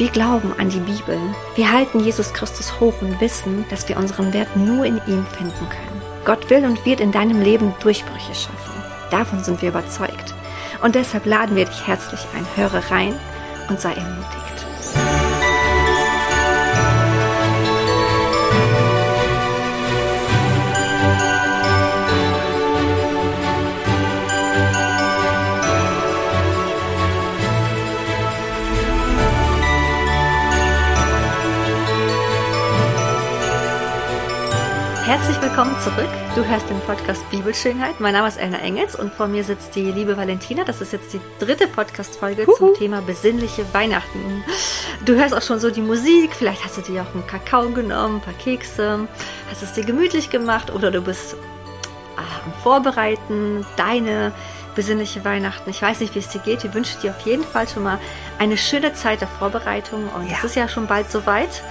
Wir glauben an die Bibel. Wir halten Jesus Christus hoch und wissen, dass wir unseren Wert nur in ihm finden können. Gott will und wird in deinem Leben Durchbrüche schaffen. Davon sind wir überzeugt. Und deshalb laden wir dich herzlich ein. Höre rein und sei ermutigt. Herzlich willkommen zurück. Du hörst den Podcast Bibelschönheit. Mein Name ist Elna Engels und vor mir sitzt die liebe Valentina. Das ist jetzt die dritte Podcast-Folge zum Thema besinnliche Weihnachten. Du hörst auch schon so die Musik. Vielleicht hast du dir auch einen Kakao genommen, ein paar Kekse, hast es dir gemütlich gemacht oder du bist ah, am Vorbereiten, deine besinnliche Weihnachten. Ich weiß nicht, wie es dir geht. Ich wünsche dir auf jeden Fall schon mal eine schöne Zeit der Vorbereitung. Und ja. es ist ja schon bald soweit.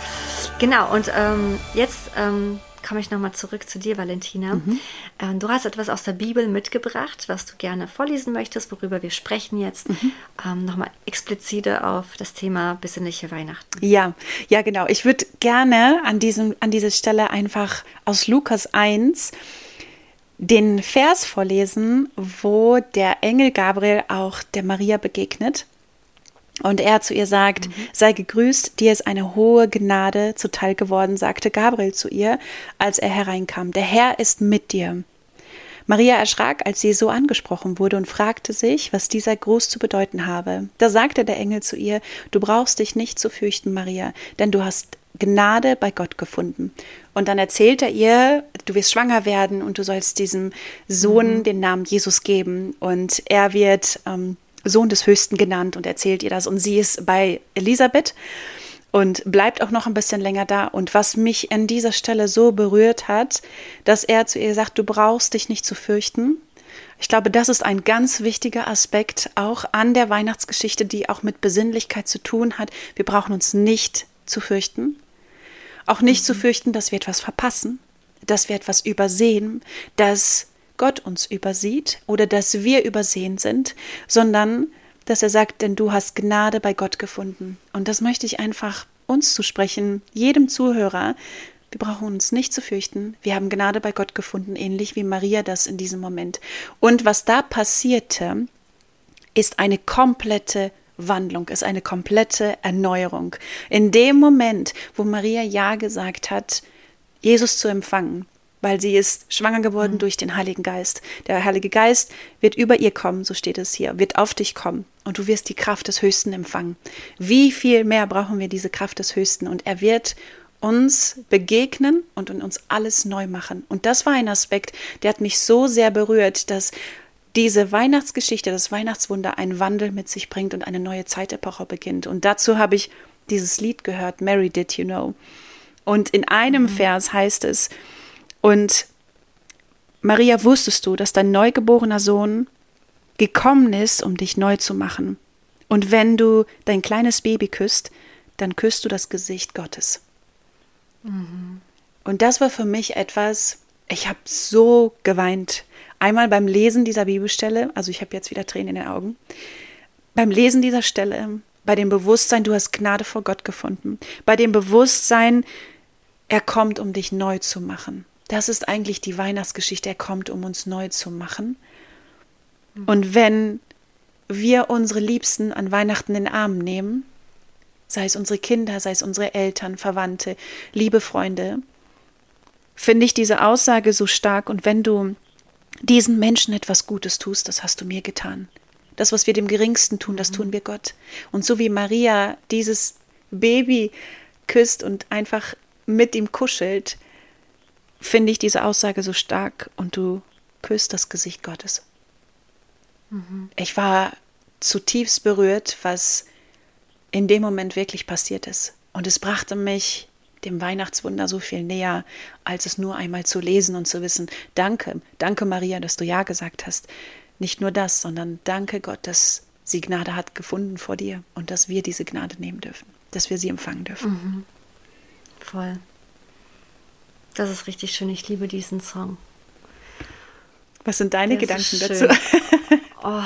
Genau, und ähm, jetzt ähm, komme ich nochmal zurück zu dir, Valentina. Mhm. Ähm, du hast etwas aus der Bibel mitgebracht, was du gerne vorlesen möchtest, worüber wir sprechen jetzt. Mhm. Ähm, nochmal explizite auf das Thema besinnliche Weihnachten. Ja, ja, genau. Ich würde gerne an, diesem, an dieser Stelle einfach aus Lukas 1 den Vers vorlesen, wo der Engel Gabriel auch der Maria begegnet. Und er zu ihr sagt, mhm. sei gegrüßt, dir ist eine hohe Gnade zuteil geworden, sagte Gabriel zu ihr, als er hereinkam. Der Herr ist mit dir. Maria erschrak, als sie so angesprochen wurde und fragte sich, was dieser Gruß zu bedeuten habe. Da sagte der Engel zu ihr, du brauchst dich nicht zu fürchten, Maria, denn du hast Gnade bei Gott gefunden. Und dann erzählt er ihr, du wirst schwanger werden und du sollst diesem Sohn mhm. den Namen Jesus geben und er wird ähm, Sohn des Höchsten genannt und erzählt ihr das. Und sie ist bei Elisabeth und bleibt auch noch ein bisschen länger da. Und was mich an dieser Stelle so berührt hat, dass er zu ihr sagt, du brauchst dich nicht zu fürchten. Ich glaube, das ist ein ganz wichtiger Aspekt auch an der Weihnachtsgeschichte, die auch mit Besinnlichkeit zu tun hat. Wir brauchen uns nicht zu fürchten. Auch nicht mhm. zu fürchten, dass wir etwas verpassen, dass wir etwas übersehen, dass Gott uns übersieht oder dass wir übersehen sind, sondern dass er sagt, denn du hast Gnade bei Gott gefunden. Und das möchte ich einfach uns zu sprechen, jedem Zuhörer. Wir brauchen uns nicht zu fürchten. Wir haben Gnade bei Gott gefunden, ähnlich wie Maria das in diesem Moment. Und was da passierte, ist eine komplette Wandlung, ist eine komplette Erneuerung. In dem Moment, wo Maria Ja gesagt hat, Jesus zu empfangen, weil sie ist schwanger geworden mhm. durch den Heiligen Geist. Der Heilige Geist wird über ihr kommen, so steht es hier, wird auf dich kommen und du wirst die Kraft des Höchsten empfangen. Wie viel mehr brauchen wir diese Kraft des Höchsten? Und er wird uns begegnen und in uns alles neu machen. Und das war ein Aspekt, der hat mich so sehr berührt, dass diese Weihnachtsgeschichte, das Weihnachtswunder einen Wandel mit sich bringt und eine neue Zeitepoche beginnt. Und dazu habe ich dieses Lied gehört, Mary Did You Know. Und in einem mhm. Vers heißt es, und Maria, wusstest du, dass dein neugeborener Sohn gekommen ist, um dich neu zu machen? Und wenn du dein kleines Baby küsst, dann küsst du das Gesicht Gottes. Mhm. Und das war für mich etwas, ich habe so geweint. Einmal beim Lesen dieser Bibelstelle, also ich habe jetzt wieder Tränen in den Augen, beim Lesen dieser Stelle, bei dem Bewusstsein, du hast Gnade vor Gott gefunden, bei dem Bewusstsein, er kommt, um dich neu zu machen. Das ist eigentlich die Weihnachtsgeschichte. Er kommt, um uns neu zu machen. Und wenn wir unsere Liebsten an Weihnachten in den Arm nehmen, sei es unsere Kinder, sei es unsere Eltern, Verwandte, liebe Freunde, finde ich diese Aussage so stark. Und wenn du diesen Menschen etwas Gutes tust, das hast du mir getan. Das, was wir dem Geringsten tun, das tun wir Gott. Und so wie Maria dieses Baby küsst und einfach mit ihm kuschelt, finde ich diese Aussage so stark und du küsst das Gesicht Gottes. Mhm. Ich war zutiefst berührt, was in dem Moment wirklich passiert ist. Und es brachte mich dem Weihnachtswunder so viel näher, als es nur einmal zu lesen und zu wissen, danke, danke Maria, dass du ja gesagt hast. Nicht nur das, sondern danke Gott, dass sie Gnade hat gefunden vor dir und dass wir diese Gnade nehmen dürfen, dass wir sie empfangen dürfen. Mhm. Voll. Das ist richtig schön. Ich liebe diesen Song. Was sind deine Der Gedanken dazu? oh.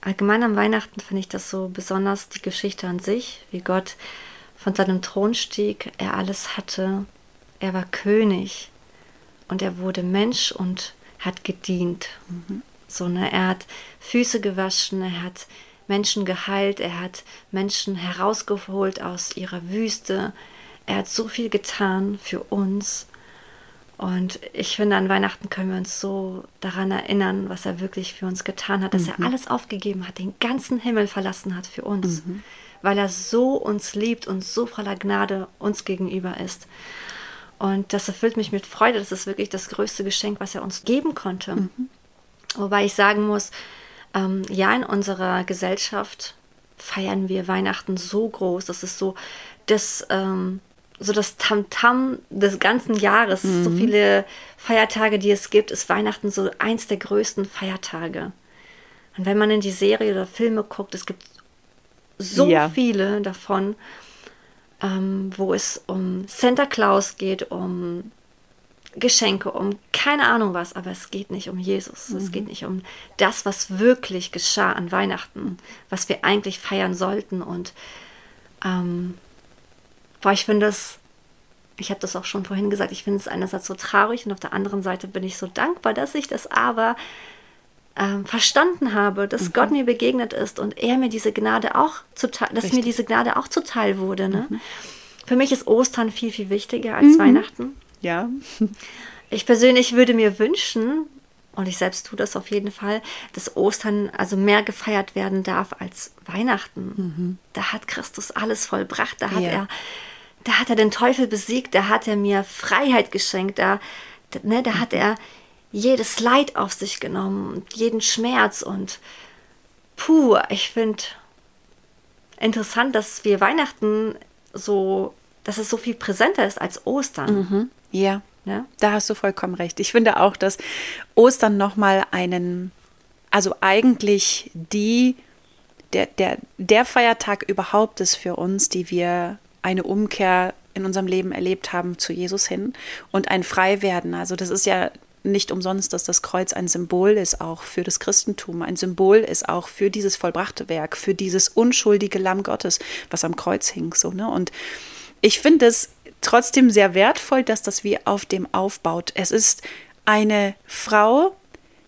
Allgemein am Weihnachten finde ich das so besonders die Geschichte an sich, wie Gott von seinem Thron stieg, er alles hatte, er war König und er wurde Mensch und hat gedient. Mhm. So, ne? Er hat Füße gewaschen, er hat Menschen geheilt, er hat Menschen herausgeholt aus ihrer Wüste. Er hat so viel getan für uns. Und ich finde, an Weihnachten können wir uns so daran erinnern, was er wirklich für uns getan hat, dass mhm. er alles aufgegeben hat, den ganzen Himmel verlassen hat für uns, mhm. weil er so uns liebt und so voller Gnade uns gegenüber ist. Und das erfüllt mich mit Freude. Das ist wirklich das größte Geschenk, was er uns geben konnte. Mhm. Wobei ich sagen muss, ähm, ja, in unserer Gesellschaft feiern wir Weihnachten so groß. Das ist so das, ähm, so das Tamtam -Tam des ganzen Jahres. Mhm. So viele Feiertage, die es gibt, ist Weihnachten so eins der größten Feiertage. Und wenn man in die Serie oder Filme guckt, es gibt so ja. viele davon, ähm, wo es um Santa Claus geht, um Geschenke, um keine Ahnung was, aber es geht nicht um Jesus. Mhm. Es geht nicht um das, was wirklich geschah an Weihnachten, was wir eigentlich feiern sollten. Und ähm, boah, ich finde es, ich habe das auch schon vorhin gesagt, ich finde es einerseits so traurig und auf der anderen Seite bin ich so dankbar, dass ich das aber ähm, verstanden habe, dass mhm. Gott mir begegnet ist und er mir diese Gnade auch zuteil, dass Richtig. mir diese Gnade auch zuteil wurde. Ne? Mhm. Für mich ist Ostern viel, viel wichtiger als mhm. Weihnachten. Ja. Ich persönlich würde mir wünschen, und ich selbst tue das auf jeden Fall, dass Ostern also mehr gefeiert werden darf als Weihnachten. Mhm. Da hat Christus alles vollbracht, da hat ja. er, da hat er den Teufel besiegt, da hat er mir Freiheit geschenkt, da, ne, da hat er jedes Leid auf sich genommen, jeden Schmerz und puh, ich finde interessant, dass wir Weihnachten so, dass es so viel präsenter ist als Ostern. Mhm. Ja. ja, da hast du vollkommen recht. Ich finde auch, dass Ostern nochmal einen, also eigentlich die, der, der, der Feiertag überhaupt ist für uns, die wir eine Umkehr in unserem Leben erlebt haben zu Jesus hin und ein Freiwerden. Also das ist ja nicht umsonst, dass das Kreuz ein Symbol ist auch für das Christentum, ein Symbol ist auch für dieses vollbrachte Werk, für dieses unschuldige Lamm Gottes, was am Kreuz hing. So, ne? Und ich finde es trotzdem sehr wertvoll, dass das wie auf dem aufbaut. Es ist eine Frau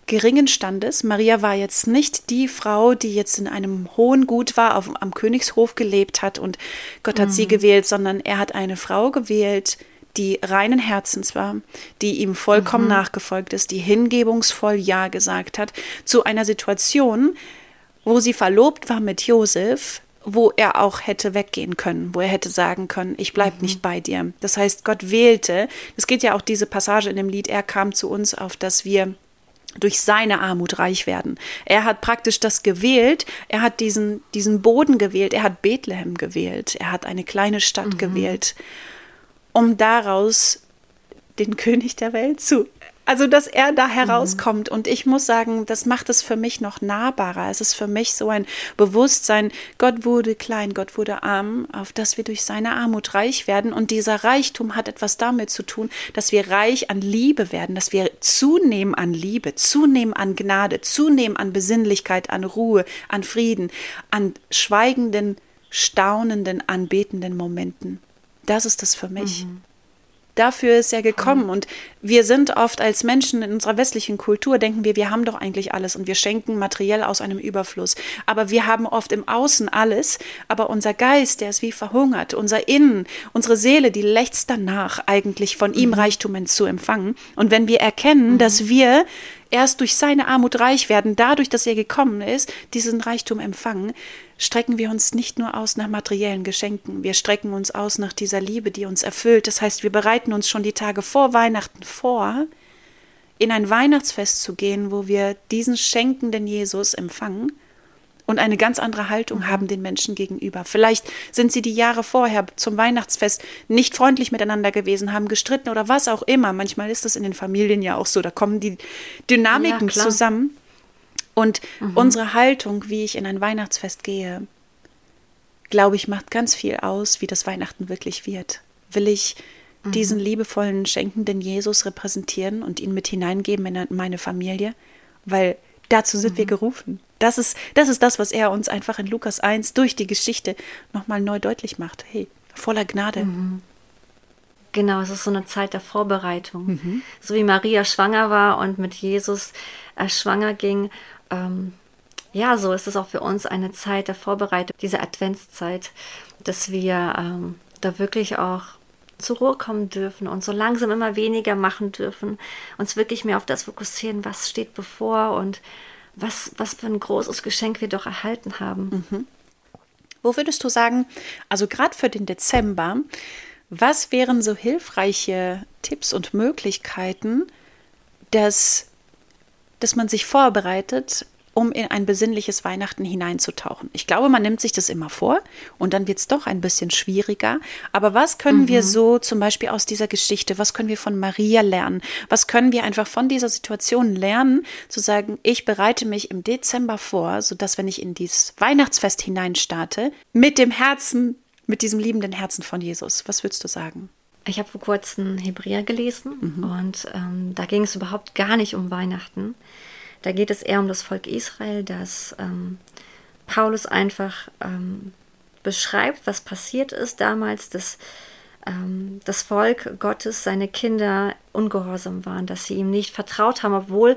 geringen Standes. Maria war jetzt nicht die Frau, die jetzt in einem hohen Gut war, auf, am Königshof gelebt hat und Gott hat mhm. sie gewählt, sondern er hat eine Frau gewählt, die reinen Herzens war, die ihm vollkommen mhm. nachgefolgt ist, die hingebungsvoll Ja gesagt hat, zu einer Situation, wo sie verlobt war mit Josef, wo er auch hätte weggehen können, wo er hätte sagen können, ich bleibe mhm. nicht bei dir. Das heißt, Gott wählte, es geht ja auch diese Passage in dem Lied, er kam zu uns, auf dass wir durch seine Armut reich werden. Er hat praktisch das gewählt, er hat diesen, diesen Boden gewählt, er hat Bethlehem gewählt, er hat eine kleine Stadt mhm. gewählt, um daraus den König der Welt zu also, dass er da herauskommt. Mhm. Und ich muss sagen, das macht es für mich noch nahbarer. Es ist für mich so ein Bewusstsein, Gott wurde klein, Gott wurde arm, auf das wir durch seine Armut reich werden. Und dieser Reichtum hat etwas damit zu tun, dass wir reich an Liebe werden, dass wir zunehmen an Liebe, zunehmen an Gnade, zunehmen an Besinnlichkeit, an Ruhe, an Frieden, an schweigenden, staunenden, anbetenden Momenten. Das ist es für mich. Mhm. Dafür ist er gekommen. Und wir sind oft als Menschen in unserer westlichen Kultur, denken wir, wir haben doch eigentlich alles und wir schenken materiell aus einem Überfluss. Aber wir haben oft im Außen alles, aber unser Geist, der ist wie verhungert. Unser Innen, unsere Seele, die lechzt danach, eigentlich von ihm mhm. Reichtum zu empfangen. Und wenn wir erkennen, mhm. dass wir erst durch seine Armut reich werden, dadurch, dass er gekommen ist, diesen Reichtum empfangen, strecken wir uns nicht nur aus nach materiellen Geschenken, wir strecken uns aus nach dieser Liebe, die uns erfüllt. Das heißt, wir bereiten uns schon die Tage vor Weihnachten vor, in ein Weihnachtsfest zu gehen, wo wir diesen schenkenden Jesus empfangen und eine ganz andere Haltung haben den Menschen gegenüber. Vielleicht sind sie die Jahre vorher zum Weihnachtsfest nicht freundlich miteinander gewesen, haben gestritten oder was auch immer. Manchmal ist das in den Familien ja auch so. Da kommen die Dynamiken ja, zusammen. Und mhm. unsere Haltung, wie ich in ein Weihnachtsfest gehe, glaube ich, macht ganz viel aus, wie das Weihnachten wirklich wird. Will ich mhm. diesen liebevollen, schenkenden Jesus repräsentieren und ihn mit hineingeben in meine Familie? Weil dazu sind mhm. wir gerufen. Das ist, das ist das, was er uns einfach in Lukas 1 durch die Geschichte nochmal neu deutlich macht. Hey, voller Gnade. Mhm. Genau, es ist so eine Zeit der Vorbereitung. Mhm. So wie Maria schwanger war und mit Jesus äh, schwanger ging. Ähm, ja, so ist es auch für uns eine Zeit der Vorbereitung, diese Adventszeit, dass wir ähm, da wirklich auch zur Ruhe kommen dürfen und so langsam immer weniger machen dürfen, uns wirklich mehr auf das fokussieren, was steht bevor und was, was für ein großes Geschenk wir doch erhalten haben. Mhm. Wo würdest du sagen, also gerade für den Dezember, was wären so hilfreiche Tipps und Möglichkeiten, dass, dass man sich vorbereitet um in ein besinnliches Weihnachten hineinzutauchen. Ich glaube, man nimmt sich das immer vor und dann wird es doch ein bisschen schwieriger. Aber was können mhm. wir so zum Beispiel aus dieser Geschichte, was können wir von Maria lernen? Was können wir einfach von dieser Situation lernen, zu sagen, ich bereite mich im Dezember vor, sodass, wenn ich in dieses Weihnachtsfest hineinstarte, mit dem Herzen, mit diesem liebenden Herzen von Jesus. Was würdest du sagen? Ich habe vor kurzem Hebräer gelesen mhm. und ähm, da ging es überhaupt gar nicht um Weihnachten. Da geht es eher um das Volk Israel, dass ähm, Paulus einfach ähm, beschreibt, was passiert ist damals, dass ähm, das Volk Gottes, seine Kinder ungehorsam waren, dass sie ihm nicht vertraut haben, obwohl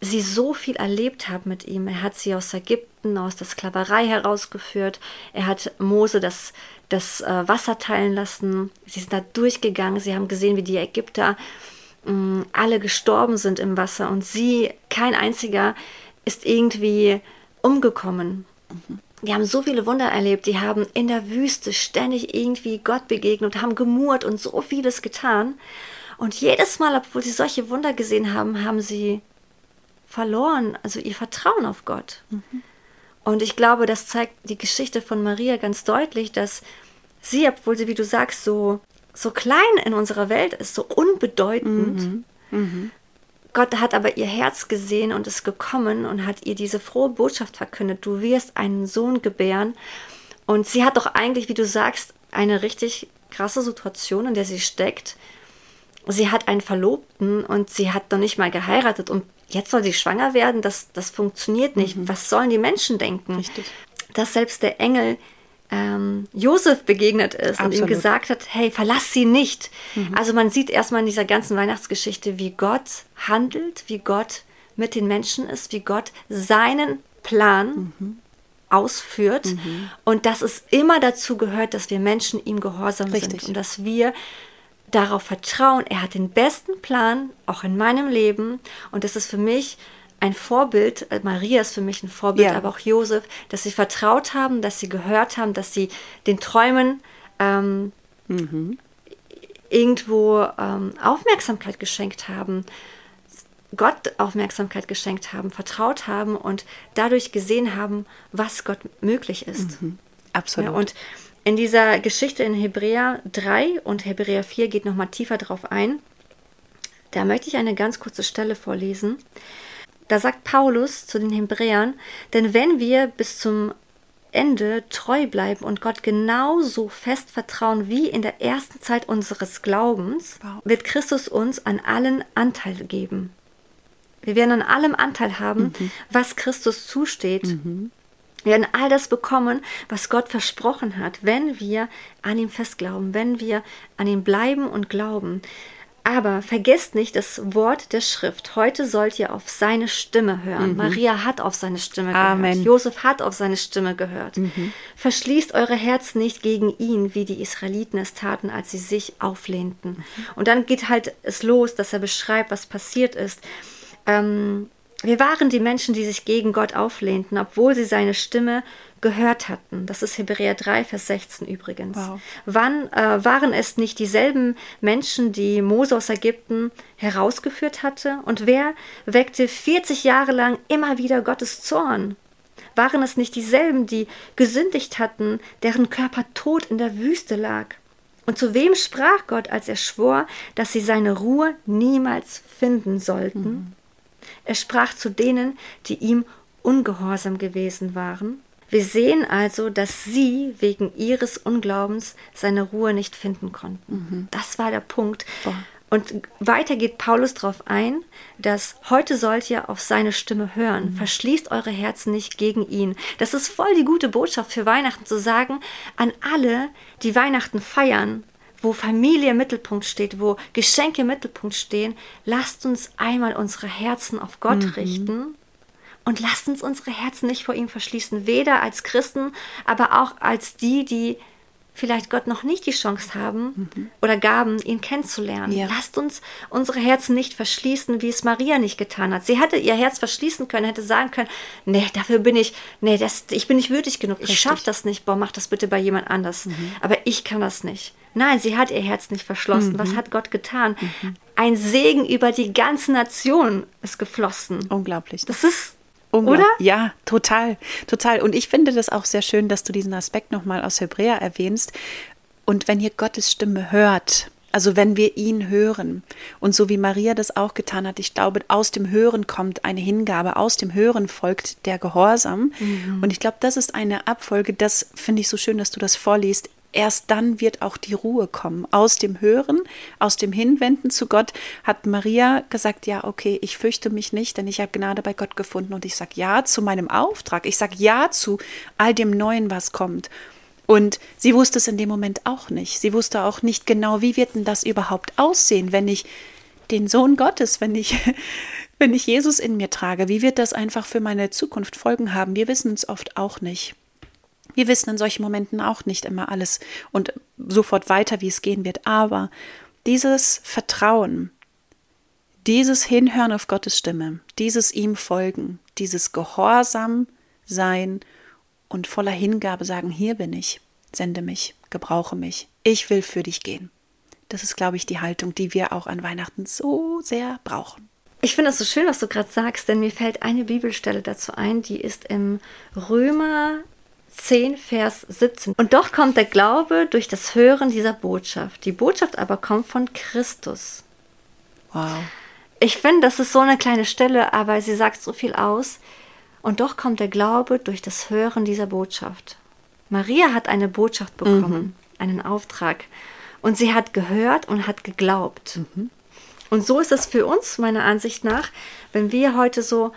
sie so viel erlebt haben mit ihm. Er hat sie aus Ägypten, aus der Sklaverei herausgeführt. Er hat Mose das, das äh, Wasser teilen lassen. Sie sind da durchgegangen. Sie haben gesehen, wie die Ägypter alle gestorben sind im Wasser und sie, kein einziger, ist irgendwie umgekommen. Mhm. Die haben so viele Wunder erlebt, die haben in der Wüste ständig irgendwie Gott begegnet, haben gemurrt und so vieles getan. Und jedes Mal, obwohl sie solche Wunder gesehen haben, haben sie verloren, also ihr Vertrauen auf Gott. Mhm. Und ich glaube, das zeigt die Geschichte von Maria ganz deutlich, dass sie, obwohl sie, wie du sagst, so so klein in unserer Welt ist, so unbedeutend. Mhm. Mhm. Gott hat aber ihr Herz gesehen und ist gekommen und hat ihr diese frohe Botschaft verkündet. Du wirst einen Sohn gebären. Und sie hat doch eigentlich, wie du sagst, eine richtig krasse Situation, in der sie steckt. Sie hat einen Verlobten und sie hat noch nicht mal geheiratet und jetzt soll sie schwanger werden. Das, das funktioniert nicht. Mhm. Was sollen die Menschen denken? Richtig. Dass selbst der Engel ähm, Josef begegnet ist Absolut. und ihm gesagt hat, hey, verlass sie nicht. Mhm. Also man sieht erstmal in dieser ganzen Weihnachtsgeschichte, wie Gott handelt, wie Gott mit den Menschen ist, wie Gott seinen Plan mhm. ausführt mhm. und dass es immer dazu gehört, dass wir Menschen ihm gehorsam Richtig. sind und dass wir darauf vertrauen, er hat den besten Plan, auch in meinem Leben und das ist für mich ein Vorbild, äh, Maria ist für mich ein Vorbild, ja. aber auch Josef, dass sie vertraut haben, dass sie gehört haben, dass sie den Träumen ähm, mhm. irgendwo ähm, Aufmerksamkeit geschenkt haben, Gott Aufmerksamkeit geschenkt haben, vertraut haben und dadurch gesehen haben, was Gott möglich ist. Mhm. Absolut. Ja, und in dieser Geschichte in Hebräer 3 und Hebräer 4 geht nochmal tiefer drauf ein. Da möchte ich eine ganz kurze Stelle vorlesen. Da sagt Paulus zu den Hebräern, denn wenn wir bis zum Ende treu bleiben und Gott genauso fest vertrauen wie in der ersten Zeit unseres Glaubens, wird Christus uns an allen Anteil geben. Wir werden an allem Anteil haben, mhm. was Christus zusteht. Mhm. Wir werden all das bekommen, was Gott versprochen hat, wenn wir an ihm festglauben, wenn wir an ihm bleiben und glauben. Aber vergesst nicht das Wort der Schrift. Heute sollt ihr auf seine Stimme hören. Mhm. Maria hat auf seine Stimme Amen. gehört. Josef hat auf seine Stimme gehört. Mhm. Verschließt eure Herzen nicht gegen ihn, wie die Israeliten es taten, als sie sich auflehnten. Mhm. Und dann geht halt es los, dass er beschreibt, was passiert ist. Ähm, wir waren die Menschen, die sich gegen Gott auflehnten, obwohl sie seine Stimme gehört hatten. Das ist Hebräer 3, Vers 16 übrigens. Wow. Wann äh, waren es nicht dieselben Menschen, die Mose aus Ägypten herausgeführt hatte? Und wer weckte 40 Jahre lang immer wieder Gottes Zorn? Waren es nicht dieselben, die gesündigt hatten, deren Körper tot in der Wüste lag? Und zu wem sprach Gott, als er schwor, dass sie seine Ruhe niemals finden sollten? Mhm. Er sprach zu denen, die ihm ungehorsam gewesen waren. Wir sehen also, dass sie wegen ihres Unglaubens seine Ruhe nicht finden konnten. Mhm. Das war der Punkt. Boah. Und weiter geht Paulus darauf ein, dass heute sollt ihr auf seine Stimme hören. Mhm. Verschließt eure Herzen nicht gegen ihn. Das ist voll die gute Botschaft für Weihnachten zu sagen an alle, die Weihnachten feiern, wo Familie im Mittelpunkt steht, wo Geschenke im Mittelpunkt stehen. Lasst uns einmal unsere Herzen auf Gott mhm. richten und lasst uns unsere Herzen nicht vor ihm verschließen, weder als Christen, aber auch als die, die vielleicht Gott noch nicht die Chance haben mhm. oder gaben, ihn kennenzulernen. Ja. Lasst uns unsere Herzen nicht verschließen, wie es Maria nicht getan hat. Sie hätte ihr Herz verschließen können, hätte sagen können, nee, dafür bin ich, nee, das, ich bin nicht würdig genug, Richtig. ich schaffe das nicht, boah, mach das bitte bei jemand anders. Mhm. Aber ich kann das nicht. Nein, sie hat ihr Herz nicht verschlossen. Mhm. Was hat Gott getan? Mhm. Ein Segen über die ganze Nation ist geflossen. Unglaublich. Das ist oder? Ja, total, total. Und ich finde das auch sehr schön, dass du diesen Aspekt nochmal aus Hebräer erwähnst. Und wenn ihr Gottes Stimme hört, also wenn wir ihn hören und so wie Maria das auch getan hat, ich glaube, aus dem Hören kommt eine Hingabe, aus dem Hören folgt der Gehorsam. Mhm. Und ich glaube, das ist eine Abfolge, das finde ich so schön, dass du das vorliest erst dann wird auch die Ruhe kommen. Aus dem Hören, aus dem Hinwenden zu Gott hat Maria gesagt, ja, okay, ich fürchte mich nicht, denn ich habe Gnade bei Gott gefunden und ich sage ja zu meinem Auftrag. Ich sage ja zu all dem Neuen, was kommt. Und sie wusste es in dem Moment auch nicht. Sie wusste auch nicht genau, wie wird denn das überhaupt aussehen, wenn ich den Sohn Gottes, wenn ich, wenn ich Jesus in mir trage, wie wird das einfach für meine Zukunft Folgen haben? Wir wissen es oft auch nicht. Wir wissen in solchen Momenten auch nicht immer alles und sofort weiter, wie es gehen wird. Aber dieses Vertrauen, dieses Hinhören auf Gottes Stimme, dieses ihm folgen, dieses Gehorsam sein und voller Hingabe sagen, hier bin ich, sende mich, gebrauche mich, ich will für dich gehen. Das ist, glaube ich, die Haltung, die wir auch an Weihnachten so sehr brauchen. Ich finde es so schön, was du gerade sagst, denn mir fällt eine Bibelstelle dazu ein, die ist im Römer 10, Vers 17. Und doch kommt der Glaube durch das Hören dieser Botschaft. Die Botschaft aber kommt von Christus. Wow. Ich finde, das ist so eine kleine Stelle, aber sie sagt so viel aus. Und doch kommt der Glaube durch das Hören dieser Botschaft. Maria hat eine Botschaft bekommen, mhm. einen Auftrag. Und sie hat gehört und hat geglaubt. Mhm. Und so ist es für uns, meiner Ansicht nach, wenn wir heute so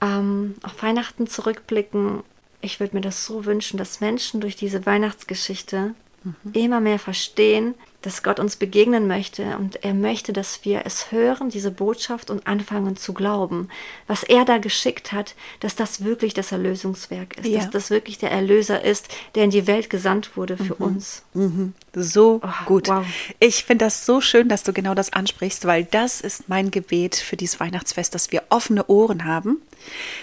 ähm, auf Weihnachten zurückblicken ich würde mir das so wünschen, dass Menschen durch diese Weihnachtsgeschichte mhm. immer mehr verstehen, dass Gott uns begegnen möchte und er möchte, dass wir es hören, diese Botschaft und anfangen zu glauben, was er da geschickt hat, dass das wirklich das Erlösungswerk ist, ja. dass das wirklich der Erlöser ist, der in die Welt gesandt wurde für mhm. uns. Mhm. So oh, gut. Wow. Ich finde das so schön, dass du genau das ansprichst, weil das ist mein Gebet für dieses Weihnachtsfest, dass wir offene Ohren haben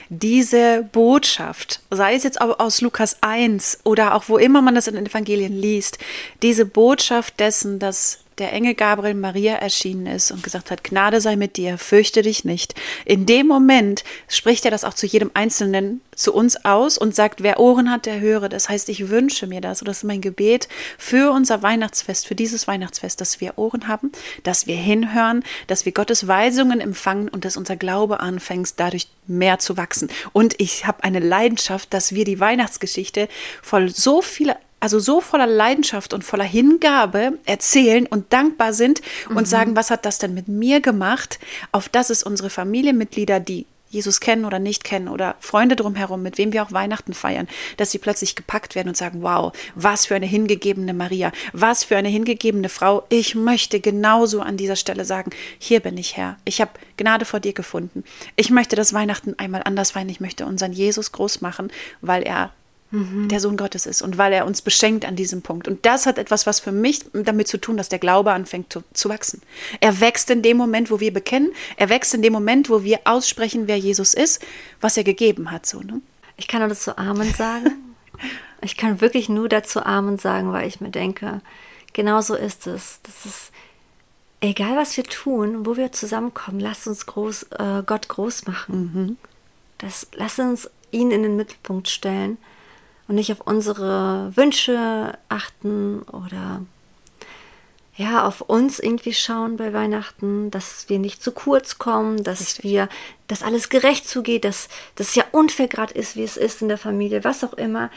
diese Botschaft, sei es jetzt aus Lukas 1 oder auch wo immer man das in den Evangelien liest, diese Botschaft dessen, dass der Engel Gabriel Maria erschienen ist und gesagt hat, Gnade sei mit dir, fürchte dich nicht. In dem Moment spricht er das auch zu jedem Einzelnen, zu uns aus und sagt, wer Ohren hat, der höre. Das heißt, ich wünsche mir das, und das ist mein Gebet für unser Weihnachtsfest, für dieses Weihnachtsfest, dass wir Ohren haben, dass wir hinhören, dass wir Gottes Weisungen empfangen und dass unser Glaube anfängt, dadurch mehr zu wachsen. Und ich habe eine Leidenschaft, dass wir die Weihnachtsgeschichte voll so viele also so voller Leidenschaft und voller Hingabe erzählen und dankbar sind und mhm. sagen, was hat das denn mit mir gemacht? Auf das es unsere Familienmitglieder, die Jesus kennen oder nicht kennen oder Freunde drumherum, mit wem wir auch Weihnachten feiern, dass sie plötzlich gepackt werden und sagen, wow, was für eine hingegebene Maria, was für eine hingegebene Frau. Ich möchte genauso an dieser Stelle sagen, hier bin ich Herr. Ich habe Gnade vor dir gefunden. Ich möchte das Weihnachten einmal anders feiern. Ich möchte unseren Jesus groß machen, weil er mhm. der Sohn Gottes ist und weil er uns beschenkt an diesem Punkt. Und das hat etwas, was für mich damit zu tun, dass der Glaube anfängt zu, zu wachsen. Er wächst in dem Moment, wo wir bekennen. Er wächst in dem Moment, wo wir aussprechen, wer Jesus ist, was er gegeben hat. So, ne? Ich kann nur dazu Amen sagen. ich kann wirklich nur dazu Amen sagen, weil ich mir denke, genau so ist es. Das ist egal, was wir tun, wo wir zusammenkommen, lasst uns groß, äh, Gott groß machen. Mhm. Das, lass uns ihn in den Mittelpunkt stellen und nicht auf unsere Wünsche achten oder ja, auf uns irgendwie schauen bei Weihnachten, dass wir nicht zu kurz kommen, dass Richtig. wir, dass alles gerecht zugeht, dass das ja unfair gerade ist, wie es ist in der Familie, was auch immer.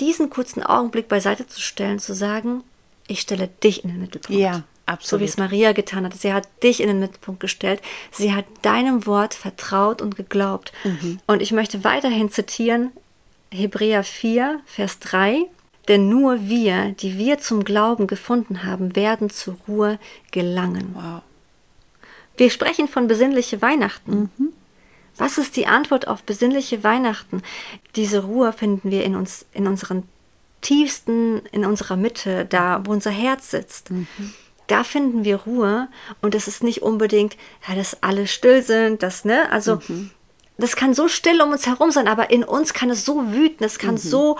Diesen kurzen Augenblick beiseite zu stellen, zu sagen, ich stelle dich in den Mittelpunkt. Ja, absolut. So wie es Maria getan hat. Sie hat dich in den Mittelpunkt gestellt. Sie hat deinem Wort vertraut und geglaubt. Mhm. Und ich möchte weiterhin zitieren, Hebräer 4, Vers 3. Denn nur wir, die wir zum Glauben gefunden haben, werden zur Ruhe gelangen. Wow. Wir sprechen von besinnliche Weihnachten. Mhm. Was ist die Antwort auf besinnliche Weihnachten? Diese Ruhe finden wir in uns, in unseren tiefsten, in unserer Mitte, da wo unser Herz sitzt. Mhm. Da finden wir Ruhe und es ist nicht unbedingt, ja, dass alle still sind, das, ne? Also, mhm. Das kann so still um uns herum sein, aber in uns kann es so wüten, es kann mhm. so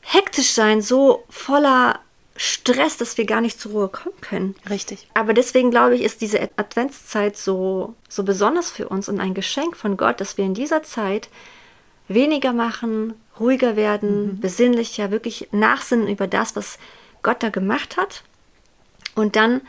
hektisch sein, so voller Stress, dass wir gar nicht zur Ruhe kommen können. Richtig. Aber deswegen glaube ich, ist diese Adventszeit so, so besonders für uns und ein Geschenk von Gott, dass wir in dieser Zeit weniger machen, ruhiger werden, mhm. besinnlicher, wirklich nachsinnen über das, was Gott da gemacht hat. Und dann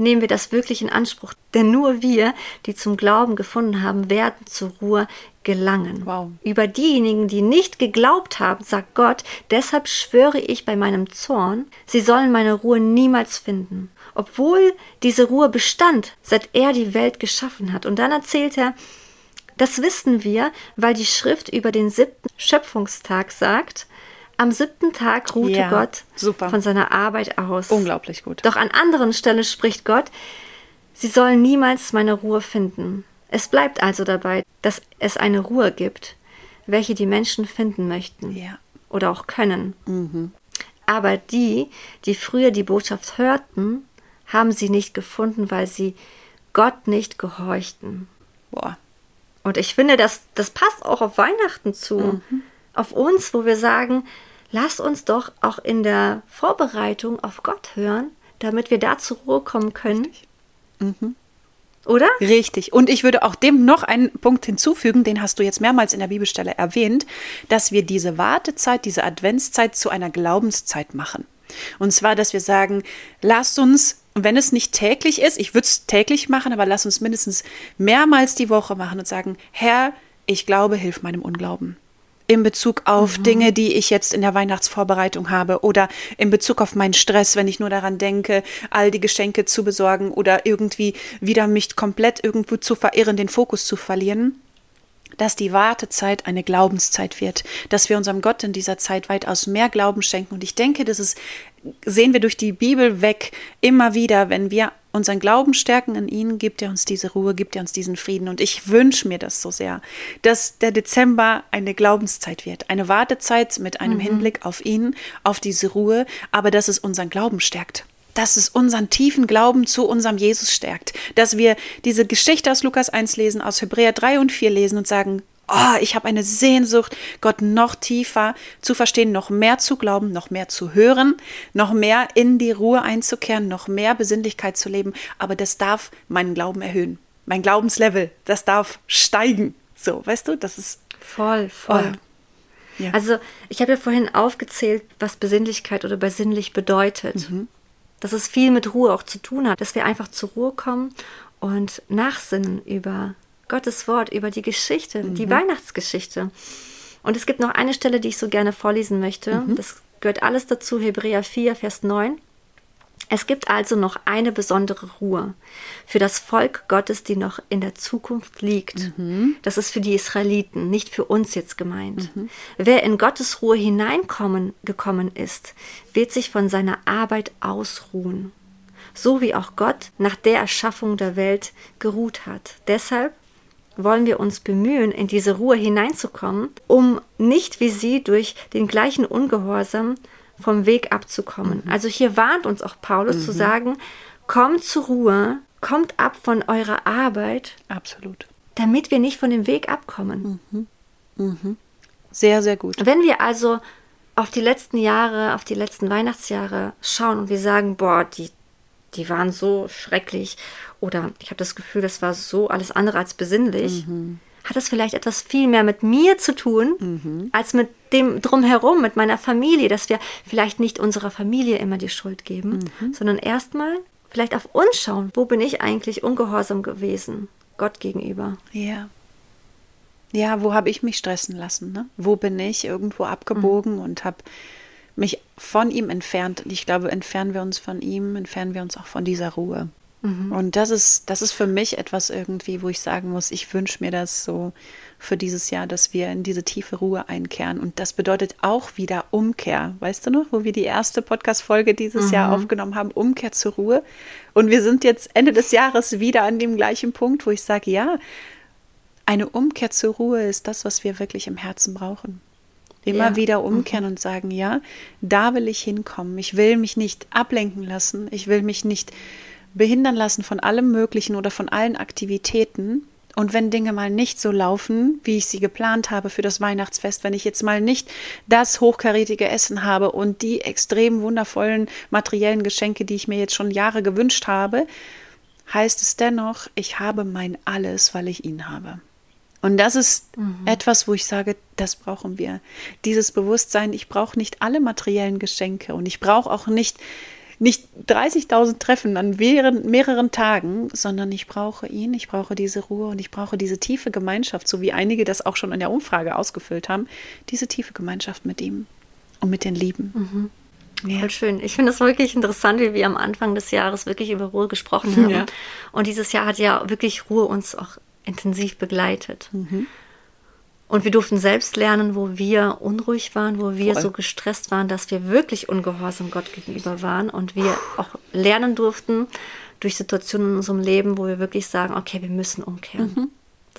nehmen wir das wirklich in Anspruch. Denn nur wir, die zum Glauben gefunden haben, werden zur Ruhe gelangen. Wow. Über diejenigen, die nicht geglaubt haben, sagt Gott, deshalb schwöre ich bei meinem Zorn, sie sollen meine Ruhe niemals finden. Obwohl diese Ruhe bestand, seit er die Welt geschaffen hat. Und dann erzählt er, das wissen wir, weil die Schrift über den siebten Schöpfungstag sagt, am siebten Tag ruhte ja, Gott super. von seiner Arbeit aus. Unglaublich gut. Doch an anderen Stellen spricht Gott, sie sollen niemals meine Ruhe finden. Es bleibt also dabei, dass es eine Ruhe gibt, welche die Menschen finden möchten ja. oder auch können. Mhm. Aber die, die früher die Botschaft hörten, haben sie nicht gefunden, weil sie Gott nicht gehorchten. Boah. Und ich finde, das, das passt auch auf Weihnachten zu. Mhm. Auf uns, wo wir sagen, lasst uns doch auch in der Vorbereitung auf Gott hören, damit wir da zur Ruhe kommen können. Mhm. Oder? Richtig. Und ich würde auch dem noch einen Punkt hinzufügen, den hast du jetzt mehrmals in der Bibelstelle erwähnt, dass wir diese Wartezeit, diese Adventszeit zu einer Glaubenszeit machen. Und zwar, dass wir sagen, lasst uns, wenn es nicht täglich ist, ich würde es täglich machen, aber lass uns mindestens mehrmals die Woche machen und sagen, Herr, ich glaube, hilf meinem Unglauben in Bezug auf mhm. Dinge, die ich jetzt in der Weihnachtsvorbereitung habe oder in Bezug auf meinen Stress, wenn ich nur daran denke, all die Geschenke zu besorgen oder irgendwie wieder mich komplett irgendwo zu verirren, den Fokus zu verlieren dass die Wartezeit eine Glaubenszeit wird, dass wir unserem Gott in dieser Zeit weitaus mehr Glauben schenken. Und ich denke, das ist, sehen wir durch die Bibel weg immer wieder, wenn wir unseren Glauben stärken in ihn, gibt er uns diese Ruhe, gibt er uns diesen Frieden. Und ich wünsche mir das so sehr, dass der Dezember eine Glaubenszeit wird, eine Wartezeit mit einem mhm. Hinblick auf ihn, auf diese Ruhe, aber dass es unseren Glauben stärkt dass es unseren tiefen Glauben zu unserem Jesus stärkt. Dass wir diese Geschichte aus Lukas 1 lesen, aus Hebräer 3 und 4 lesen und sagen, oh, ich habe eine Sehnsucht, Gott noch tiefer zu verstehen, noch mehr zu glauben, noch mehr zu hören, noch mehr in die Ruhe einzukehren, noch mehr Besinnlichkeit zu leben. Aber das darf meinen Glauben erhöhen. Mein Glaubenslevel, das darf steigen. So, weißt du, das ist. Voll, voll. Oh. Ja. Also, ich habe ja vorhin aufgezählt, was Besinnlichkeit oder besinnlich bedeutet. Mhm dass es viel mit Ruhe auch zu tun hat, dass wir einfach zur Ruhe kommen und nachsinnen über Gottes Wort, über die Geschichte, mhm. die Weihnachtsgeschichte. Und es gibt noch eine Stelle, die ich so gerne vorlesen möchte. Mhm. Das gehört alles dazu, Hebräer 4, Vers 9. Es gibt also noch eine besondere Ruhe für das Volk Gottes, die noch in der Zukunft liegt. Mhm. Das ist für die Israeliten, nicht für uns jetzt gemeint. Mhm. Wer in Gottes Ruhe hineinkommen gekommen ist, wird sich von seiner Arbeit ausruhen, so wie auch Gott nach der Erschaffung der Welt geruht hat. Deshalb wollen wir uns bemühen, in diese Ruhe hineinzukommen, um nicht wie sie durch den gleichen Ungehorsam vom Weg abzukommen. Mhm. Also hier warnt uns auch Paulus mhm. zu sagen, kommt zur Ruhe, kommt ab von eurer Arbeit. Absolut. Damit wir nicht von dem Weg abkommen. Mhm. mhm. Sehr, sehr gut. Wenn wir also auf die letzten Jahre, auf die letzten Weihnachtsjahre schauen und wir sagen, boah, die, die waren so schrecklich oder ich habe das Gefühl, das war so alles andere als besinnlich, mhm. hat es vielleicht etwas viel mehr mit mir zu tun, mhm. als mit dem drumherum, mit meiner Familie, dass wir vielleicht nicht unserer Familie immer die Schuld geben, mhm. sondern erstmal vielleicht auf uns schauen, wo bin ich eigentlich ungehorsam gewesen, Gott gegenüber. Ja. Ja, wo habe ich mich stressen lassen? Ne? Wo bin ich irgendwo abgebogen mhm. und habe mich von ihm entfernt? Und ich glaube, entfernen wir uns von ihm, entfernen wir uns auch von dieser Ruhe. Mhm. Und das ist, das ist für mich etwas irgendwie, wo ich sagen muss, ich wünsche mir das so für dieses Jahr, dass wir in diese tiefe Ruhe einkehren. Und das bedeutet auch wieder Umkehr. Weißt du noch, wo wir die erste Podcast-Folge dieses mhm. Jahr aufgenommen haben, Umkehr zur Ruhe. Und wir sind jetzt Ende des Jahres wieder an dem gleichen Punkt, wo ich sage, ja, eine Umkehr zur Ruhe ist das, was wir wirklich im Herzen brauchen. Immer ja. wieder umkehren mhm. und sagen, ja, da will ich hinkommen. Ich will mich nicht ablenken lassen. Ich will mich nicht behindern lassen von allem Möglichen oder von allen Aktivitäten. Und wenn Dinge mal nicht so laufen, wie ich sie geplant habe für das Weihnachtsfest, wenn ich jetzt mal nicht das hochkarätige Essen habe und die extrem wundervollen materiellen Geschenke, die ich mir jetzt schon Jahre gewünscht habe, heißt es dennoch, ich habe mein alles, weil ich ihn habe. Und das ist mhm. etwas, wo ich sage, das brauchen wir. Dieses Bewusstsein, ich brauche nicht alle materiellen Geschenke und ich brauche auch nicht nicht 30.000 Treffen an mehreren, mehreren Tagen, sondern ich brauche ihn, ich brauche diese Ruhe und ich brauche diese tiefe Gemeinschaft, so wie einige das auch schon in der Umfrage ausgefüllt haben, diese tiefe Gemeinschaft mit ihm und mit den Lieben. Mhm. Ja. Voll schön. Ich finde es wirklich interessant, wie wir am Anfang des Jahres wirklich über Ruhe gesprochen haben. Ja. Und dieses Jahr hat ja wirklich Ruhe uns auch intensiv begleitet. Mhm. Und wir durften selbst lernen, wo wir unruhig waren, wo wir Voll. so gestresst waren, dass wir wirklich ungehorsam Gott gegenüber waren. Und wir auch lernen durften durch Situationen in unserem Leben, wo wir wirklich sagen, okay, wir müssen umkehren. Mhm.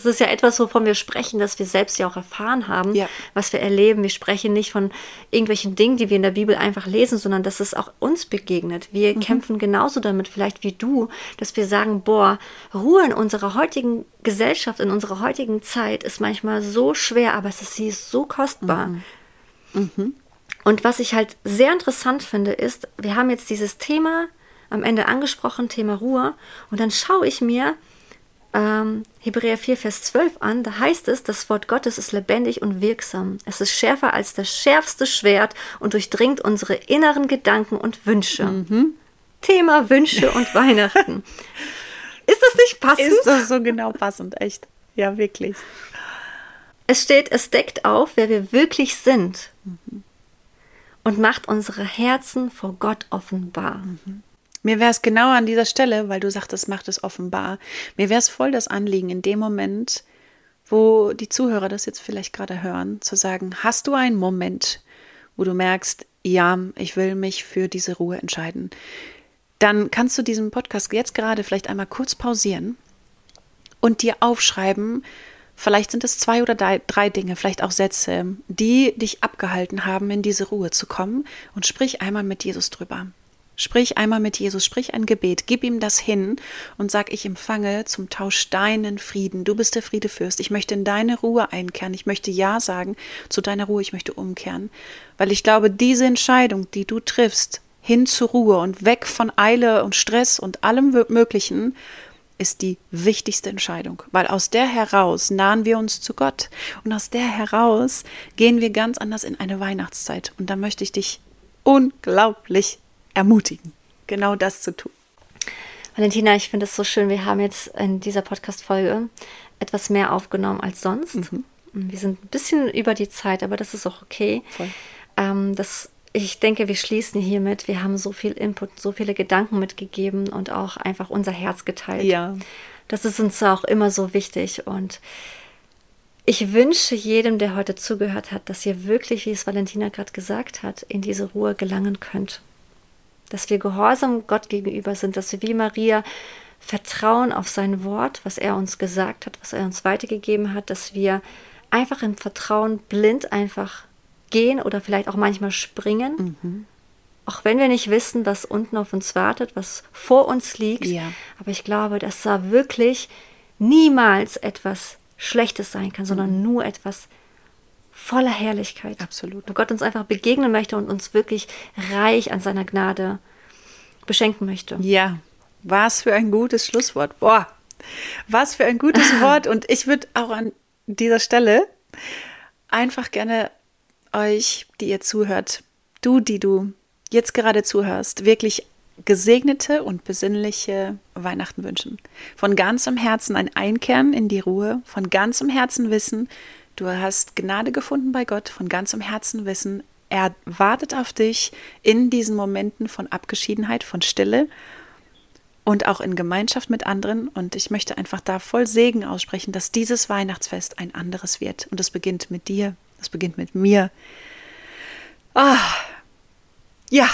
Das ist ja etwas, wovon wir sprechen, dass wir selbst ja auch erfahren haben, ja. was wir erleben. Wir sprechen nicht von irgendwelchen Dingen, die wir in der Bibel einfach lesen, sondern dass es auch uns begegnet. Wir mhm. kämpfen genauso damit, vielleicht wie du, dass wir sagen, boah, Ruhe in unserer heutigen Gesellschaft, in unserer heutigen Zeit ist manchmal so schwer, aber es ist, sie ist so kostbar. Mhm. Mhm. Und was ich halt sehr interessant finde, ist, wir haben jetzt dieses Thema am Ende angesprochen, Thema Ruhe, und dann schaue ich mir ähm, Hebräer 4, Vers 12 an, da heißt es, das Wort Gottes ist lebendig und wirksam. Es ist schärfer als das schärfste Schwert und durchdringt unsere inneren Gedanken und Wünsche. Mhm. Thema Wünsche und Weihnachten. Ist das nicht passend? Ist das so genau passend, echt. Ja, wirklich. Es steht, es deckt auf, wer wir wirklich sind mhm. und macht unsere Herzen vor Gott offenbar. Mhm. Mir wäre es genau an dieser Stelle, weil du sagtest, macht es offenbar. Mir wäre es voll das Anliegen in dem Moment, wo die Zuhörer das jetzt vielleicht gerade hören, zu sagen, hast du einen Moment, wo du merkst, ja, ich will mich für diese Ruhe entscheiden. Dann kannst du diesen Podcast jetzt gerade vielleicht einmal kurz pausieren und dir aufschreiben, vielleicht sind es zwei oder drei Dinge, vielleicht auch Sätze, die dich abgehalten haben, in diese Ruhe zu kommen und sprich einmal mit Jesus drüber. Sprich einmal mit Jesus, sprich ein Gebet, gib ihm das hin und sag, ich empfange zum Tausch deinen Frieden. Du bist der Friedefürst. Ich möchte in deine Ruhe einkehren. Ich möchte Ja sagen zu deiner Ruhe. Ich möchte umkehren. Weil ich glaube, diese Entscheidung, die du triffst, hin zur Ruhe und weg von Eile und Stress und allem Möglichen, ist die wichtigste Entscheidung, weil aus der heraus nahen wir uns zu Gott und aus der heraus gehen wir ganz anders in eine Weihnachtszeit. Und da möchte ich dich unglaublich ermutigen, genau das zu tun. Valentina, ich finde es so schön. Wir haben jetzt in dieser Podcast-Folge etwas mehr aufgenommen als sonst. Mhm. Wir sind ein bisschen über die Zeit, aber das ist auch okay. Ähm, das, ich denke, wir schließen hiermit. Wir haben so viel Input, so viele Gedanken mitgegeben und auch einfach unser Herz geteilt. Ja. Das ist uns auch immer so wichtig. Und ich wünsche jedem, der heute zugehört hat, dass ihr wirklich, wie es Valentina gerade gesagt hat, in diese Ruhe gelangen könnt dass wir gehorsam Gott gegenüber sind, dass wir wie Maria vertrauen auf sein Wort, was er uns gesagt hat, was er uns weitergegeben hat, dass wir einfach im Vertrauen blind einfach gehen oder vielleicht auch manchmal springen. Mhm. Auch wenn wir nicht wissen, was unten auf uns wartet, was vor uns liegt. Ja. Aber ich glaube, dass da wirklich niemals etwas Schlechtes sein kann, sondern mhm. nur etwas voller Herrlichkeit. Absolut. Wo Gott uns einfach begegnen möchte und uns wirklich reich an seiner Gnade beschenken möchte. Ja, was für ein gutes Schlusswort. Boah, was für ein gutes Wort. Und ich würde auch an dieser Stelle einfach gerne euch, die ihr zuhört, du, die du jetzt gerade zuhörst, wirklich gesegnete und besinnliche Weihnachten wünschen. Von ganzem Herzen ein Einkehren in die Ruhe, von ganzem Herzen wissen, du hast Gnade gefunden bei Gott, von ganzem Herzen wissen, er wartet auf dich in diesen Momenten von Abgeschiedenheit, von Stille und auch in Gemeinschaft mit anderen. Und ich möchte einfach da voll Segen aussprechen, dass dieses Weihnachtsfest ein anderes wird. Und es beginnt mit dir, es beginnt mit mir. Ah, ja,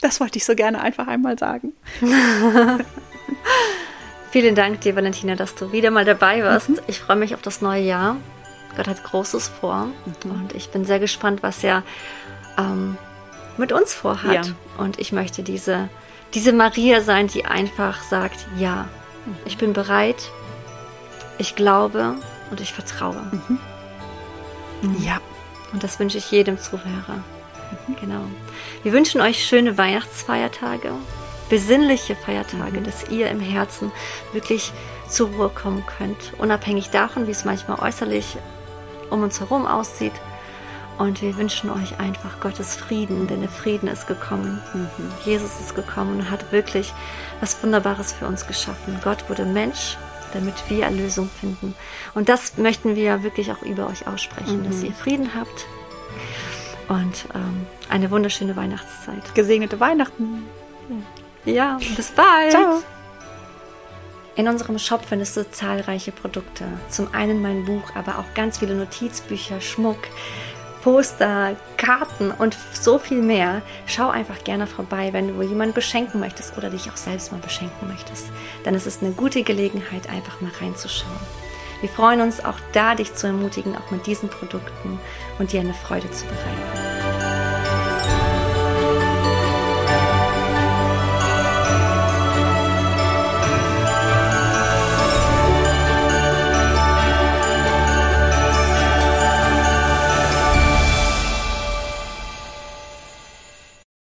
das wollte ich so gerne einfach einmal sagen. Vielen Dank dir, Valentina, dass du wieder mal dabei warst. Mhm. Ich freue mich auf das neue Jahr. Gott hat Großes vor. Mhm. Und ich bin sehr gespannt, was er ähm, mit uns vorhat. Ja. Und ich möchte diese, diese Maria sein, die einfach sagt, ja, mhm. ich bin bereit, ich glaube und ich vertraue. Mhm. mhm. Ja. Und das wünsche ich jedem Zuhörer. Mhm. Genau. Wir wünschen euch schöne Weihnachtsfeiertage, besinnliche Feiertage, mhm. dass ihr im Herzen wirklich zur Ruhe kommen könnt, unabhängig davon, wie es manchmal äußerlich um uns herum aussieht. Und wir wünschen euch einfach Gottes Frieden, denn der Frieden ist gekommen. Mhm. Jesus ist gekommen und hat wirklich was Wunderbares für uns geschaffen. Gott wurde Mensch, damit wir Erlösung finden. Und das möchten wir wirklich auch über euch aussprechen, mhm. dass ihr Frieden habt und ähm, eine wunderschöne Weihnachtszeit. Gesegnete Weihnachten. Ja, bis bald. Ciao. In unserem Shop findest du zahlreiche Produkte. Zum einen mein Buch, aber auch ganz viele Notizbücher, Schmuck, Poster, Karten und so viel mehr. Schau einfach gerne vorbei, wenn du jemanden beschenken möchtest oder dich auch selbst mal beschenken möchtest. Dann ist es eine gute Gelegenheit, einfach mal reinzuschauen. Wir freuen uns auch da, dich zu ermutigen, auch mit diesen Produkten und dir eine Freude zu bereiten.